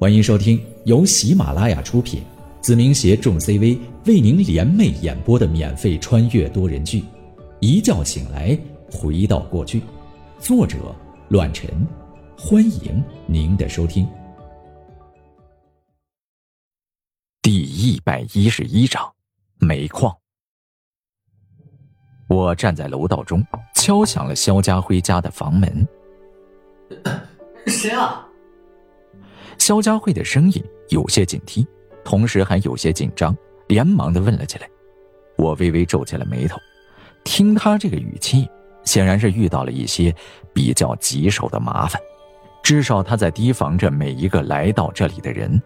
欢迎收听由喜马拉雅出品，子明携众 CV 为您联袂演播的免费穿越多人剧《一觉醒来回到过去》，作者：乱臣。欢迎您的收听。第一百一十一章，煤矿。我站在楼道中，敲响了肖家辉家的房门。谁啊？肖家辉的声音有些警惕，同时还有些紧张，连忙的问了起来。我微微皱起了眉头，听他这个语气，显然是遇到了一些比较棘手的麻烦，至少他在提防着每一个来到这里的人，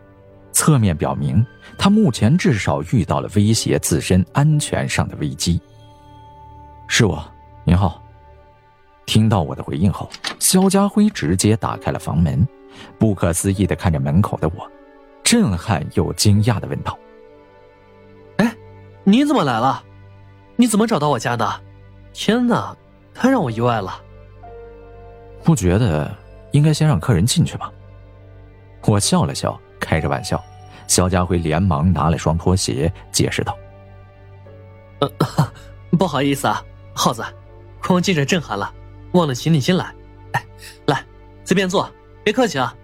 侧面表明他目前至少遇到了威胁自身安全上的危机。是我，您好。听到我的回应后，肖家辉直接打开了房门。不可思议的看着门口的我，震撼又惊讶的问道：“哎，你怎么来了？你怎么找到我家的？天哪，太让我意外了！不觉得应该先让客人进去吗？”我笑了笑，开着玩笑。肖家辉连忙拿了双拖鞋，解释道：“，不好意思啊，耗子，光记着震撼了，忘了请你进来。哎，来，随便坐。”别客气啊，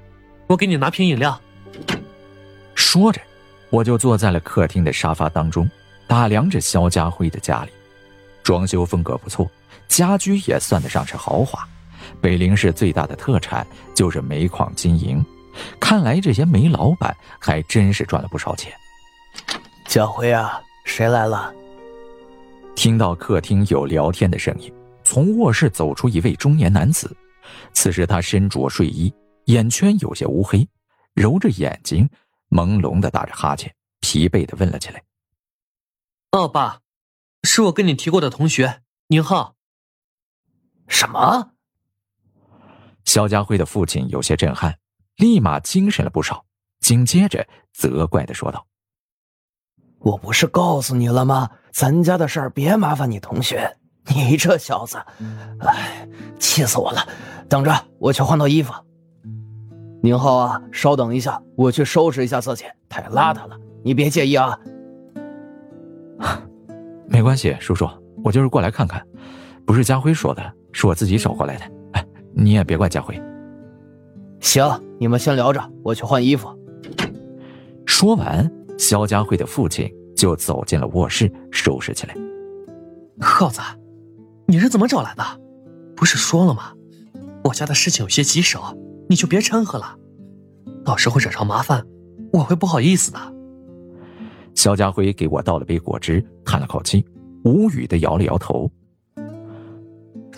我给你拿瓶饮料。说着，我就坐在了客厅的沙发当中，打量着肖家辉的家里。装修风格不错，家居也算得上是豪华。北陵市最大的特产就是煤矿经营，看来这些煤老板还真是赚了不少钱。家辉啊，谁来了？听到客厅有聊天的声音，从卧室走出一位中年男子。此时他身着睡衣。眼圈有些乌黑，揉着眼睛，朦胧的打着哈欠，疲惫的问了起来：“哦，爸，是我跟你提过的同学宁浩。”什么？肖家辉的父亲有些震撼，立马精神了不少，紧接着责怪的说道：“我不是告诉你了吗？咱家的事儿别麻烦你同学。你这小子，哎，气死我了！等着，我去换套衣服。”宁浩啊，稍等一下，我去收拾一下自己，太邋遢了，你别介意啊。没关系，叔叔，我就是过来看看，不是家辉说的，是我自己找过来的。哎，你也别怪家辉。行，你们先聊着，我去换衣服。说完，肖家辉的父亲就走进了卧室，收拾起来。浩子，你是怎么找来的？不是说了吗？我家的事情有些棘手。你就别掺和了，到时候惹上麻烦，我会不好意思的。肖家辉给我倒了杯果汁，叹了口气，无语的摇了摇头。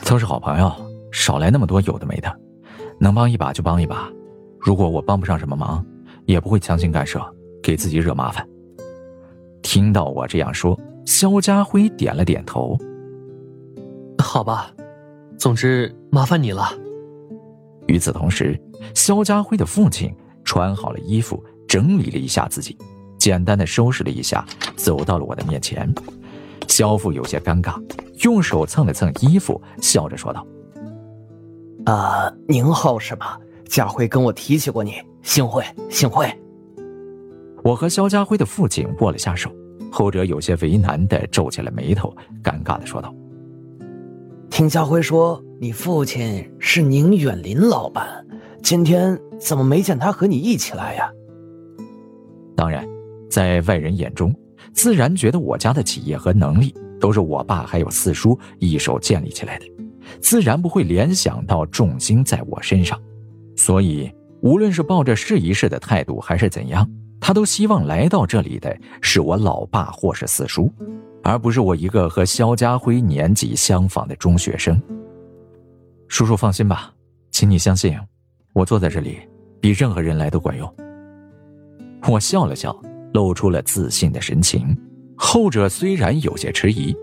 都是好朋友，少来那么多有的没的，能帮一把就帮一把。如果我帮不上什么忙，也不会强行干涉，给自己惹麻烦。听到我这样说，肖家辉点了点头。好吧，总之麻烦你了。与此同时，肖家辉的父亲穿好了衣服，整理了一下自己，简单的收拾了一下，走到了我的面前。肖父有些尴尬，用手蹭了蹭衣服，笑着说道：“啊，宁浩是吧？家辉跟我提起过你，幸会，幸会。”我和肖家辉的父亲握了下手，后者有些为难的皱起了眉头，尴尬的说道：“听家辉说。”你父亲是宁远林老板，今天怎么没见他和你一起来呀？当然，在外人眼中，自然觉得我家的企业和能力都是我爸还有四叔一手建立起来的，自然不会联想到重心在我身上。所以，无论是抱着试一试的态度，还是怎样，他都希望来到这里的是我老爸或是四叔，而不是我一个和肖家辉年纪相仿的中学生。叔叔放心吧，请你相信，我坐在这里，比任何人来都管用。我笑了笑，露出了自信的神情。后者虽然有些迟疑，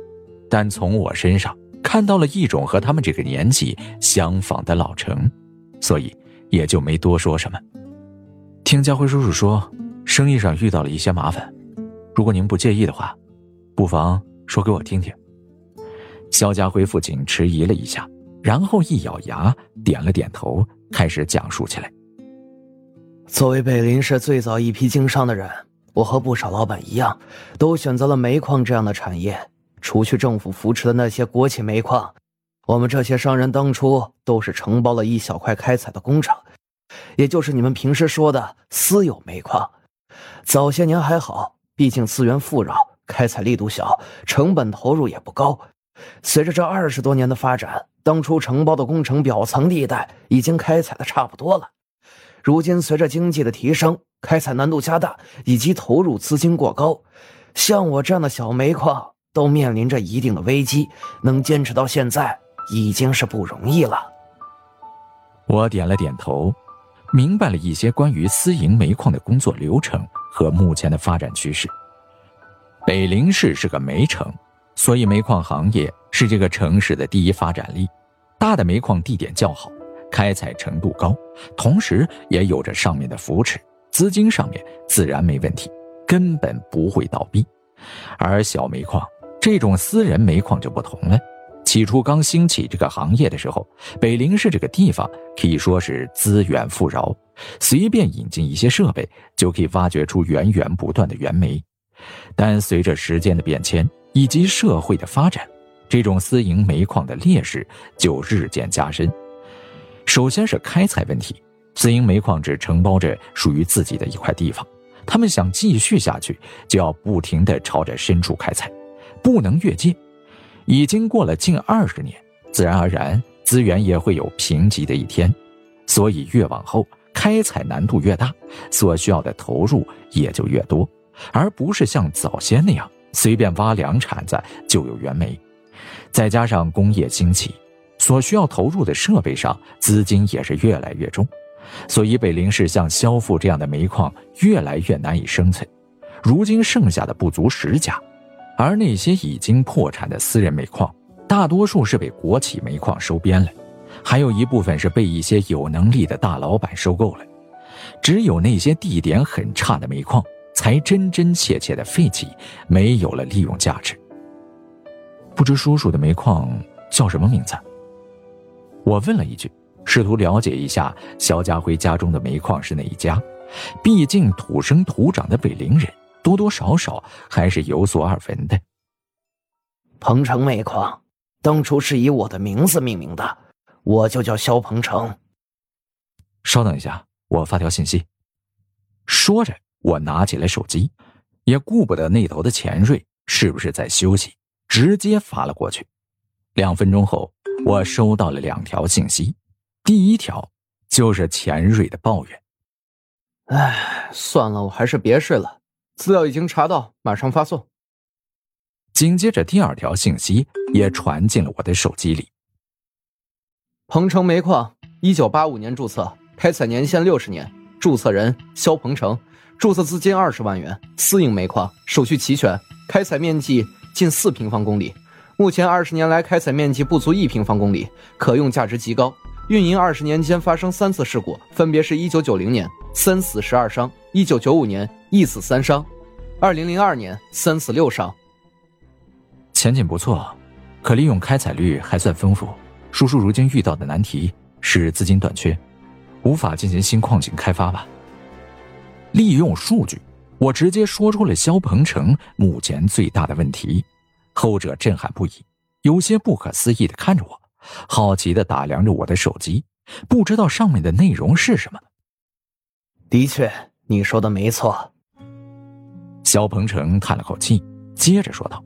但从我身上看到了一种和他们这个年纪相仿的老成，所以也就没多说什么。听家辉叔叔说，生意上遇到了一些麻烦，如果您不介意的话，不妨说给我听听。肖家辉父亲迟疑了一下。然后一咬牙，点了点头，开始讲述起来。作为北林市最早一批经商的人，我和不少老板一样，都选择了煤矿这样的产业。除去政府扶持的那些国企煤矿，我们这些商人当初都是承包了一小块开采的工厂，也就是你们平时说的私有煤矿。早些年还好，毕竟资源富饶，开采力度小，成本投入也不高。随着这二十多年的发展，当初承包的工程表层地带已经开采的差不多了。如今随着经济的提升，开采难度加大，以及投入资金过高，像我这样的小煤矿都面临着一定的危机。能坚持到现在，已经是不容易了。我点了点头，明白了一些关于私营煤矿的工作流程和目前的发展趋势。北陵市是个煤城，所以煤矿行业是这个城市的第一发展力。大的煤矿地点较好。开采程度高，同时也有着上面的扶持，资金上面自然没问题，根本不会倒闭。而小煤矿这种私人煤矿就不同了。起初刚兴起这个行业的时候，北陵市这个地方可以说是资源富饶，随便引进一些设备就可以挖掘出源源不断的原煤。但随着时间的变迁以及社会的发展，这种私营煤矿的劣势就日渐加深。首先是开采问题，私营煤矿只承包着属于自己的一块地方，他们想继续下去，就要不停地朝着深处开采，不能越界。已经过了近二十年，自然而然资源也会有贫瘠的一天，所以越往后开采难度越大，所需要的投入也就越多，而不是像早先那样随便挖两铲子就有原煤。再加上工业兴起。所需要投入的设备上，资金也是越来越重，所以北陵市像肖富这样的煤矿越来越难以生存。如今剩下的不足十家，而那些已经破产的私人煤矿，大多数是被国企煤矿收编了，还有一部分是被一些有能力的大老板收购了。只有那些地点很差的煤矿，才真真切切的废弃，没有了利用价值。不知叔叔的煤矿叫什么名字？我问了一句，试图了解一下肖家辉家中的煤矿是哪一家。毕竟土生土长的北陵人，多多少少还是有所耳闻的。鹏城煤矿，当初是以我的名字命名的，我就叫肖鹏城。稍等一下，我发条信息。说着，我拿起了手机，也顾不得那头的钱瑞是不是在休息，直接发了过去。两分钟后。我收到了两条信息，第一条就是钱瑞的抱怨。哎，算了，我还是别睡了。资料已经查到，马上发送。紧接着，第二条信息也传进了我的手机里。鹏城煤矿，一九八五年注册，开采年限六十年，注册人肖鹏程，注册资金二十万元，私营煤矿，手续齐全，开采面积近四平方公里。目前二十年来开采面积不足一平方公里，可用价值极高。运营二十年间发生三次事故，分别是一九九零年三死十二伤，一九九五年一死三伤，二零零二年三死六伤。前景不错，可利用开采率还算丰富。叔叔如今遇到的难题是资金短缺，无法进行新矿井开发吧？利用数据，我直接说出了肖鹏程目前最大的问题。后者震撼不已，有些不可思议的看着我，好奇的打量着我的手机，不知道上面的内容是什么。的确，你说的没错。肖鹏程叹了口气，接着说道：“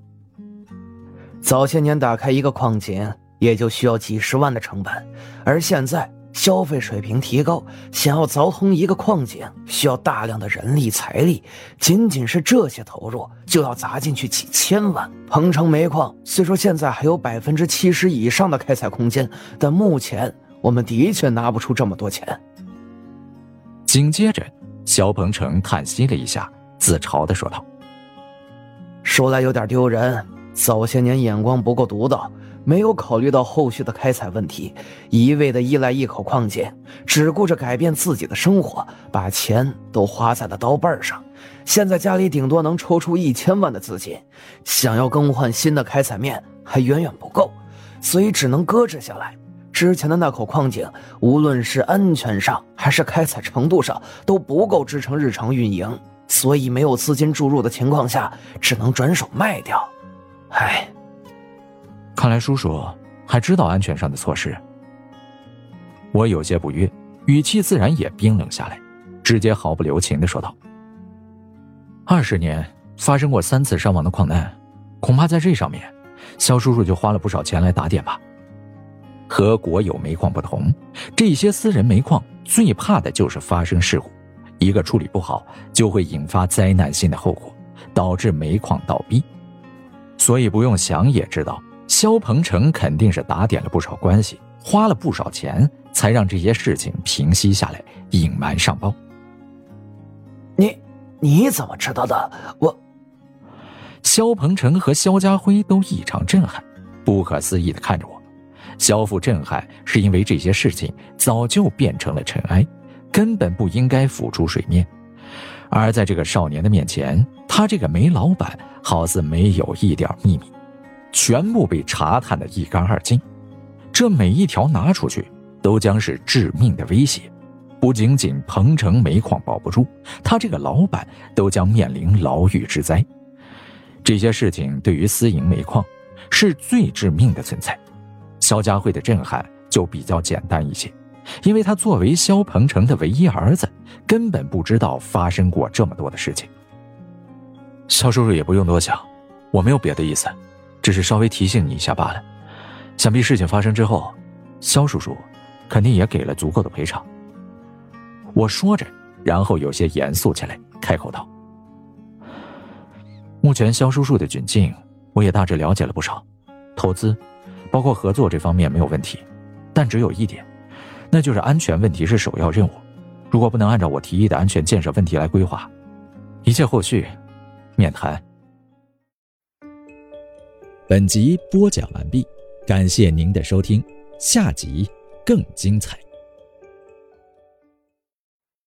早些年打开一个矿井，也就需要几十万的成本，而现在……”消费水平提高，想要凿通一个矿井，需要大量的人力财力，仅仅是这些投入就要砸进去几千万。鹏城煤矿虽说现在还有百分之七十以上的开采空间，但目前我们的确拿不出这么多钱。紧接着，肖鹏程叹息了一下，自嘲的说道：“说来有点丢人，早些年眼光不够独到。”没有考虑到后续的开采问题，一味的依赖一口矿井，只顾着改变自己的生活，把钱都花在了刀背上。现在家里顶多能抽出一千万的资金，想要更换新的开采面还远远不够，所以只能搁置下来。之前的那口矿井，无论是安全上还是开采程度上，都不够支撑日常运营，所以没有资金注入的情况下，只能转手卖掉。唉，看来叔叔还知道安全上的措施。我有些不悦，语气自然也冰冷下来，直接毫不留情的说道：“二十年发生过三次伤亡的矿难，恐怕在这上面，肖叔叔就花了不少钱来打点吧。”和国有煤矿不同，这些私人煤矿最怕的就是发生事故，一个处理不好就会引发灾难性的后果，导致煤矿倒闭。所以不用想也知道，肖鹏程肯定是打点了不少关系，花了不少钱，才让这些事情平息下来，隐瞒上报。你你怎么知道的？我，肖鹏程和肖家辉都异常震撼，不可思议的看着我。肖父震撼，是因为这些事情早就变成了尘埃，根本不应该浮出水面。而在这个少年的面前，他这个煤老板好似没有一点秘密，全部被查探的一干二净。这每一条拿出去，都将是致命的威胁。不仅仅鹏城煤矿保不住，他这个老板都将面临牢狱之灾。这些事情对于私营煤矿，是最致命的存在。肖家慧的震撼就比较简单一些，因为他作为肖鹏程的唯一儿子，根本不知道发生过这么多的事情。肖叔叔也不用多想，我没有别的意思，只是稍微提醒你一下罢了。想必事情发生之后，肖叔叔肯定也给了足够的赔偿。我说着，然后有些严肃起来，开口道：“目前肖叔叔的窘境，我也大致了解了不少，投资。”包括合作这方面没有问题，但只有一点，那就是安全问题是首要任务。如果不能按照我提议的安全建设问题来规划，一切后续免谈。本集播讲完毕，感谢您的收听，下集更精彩。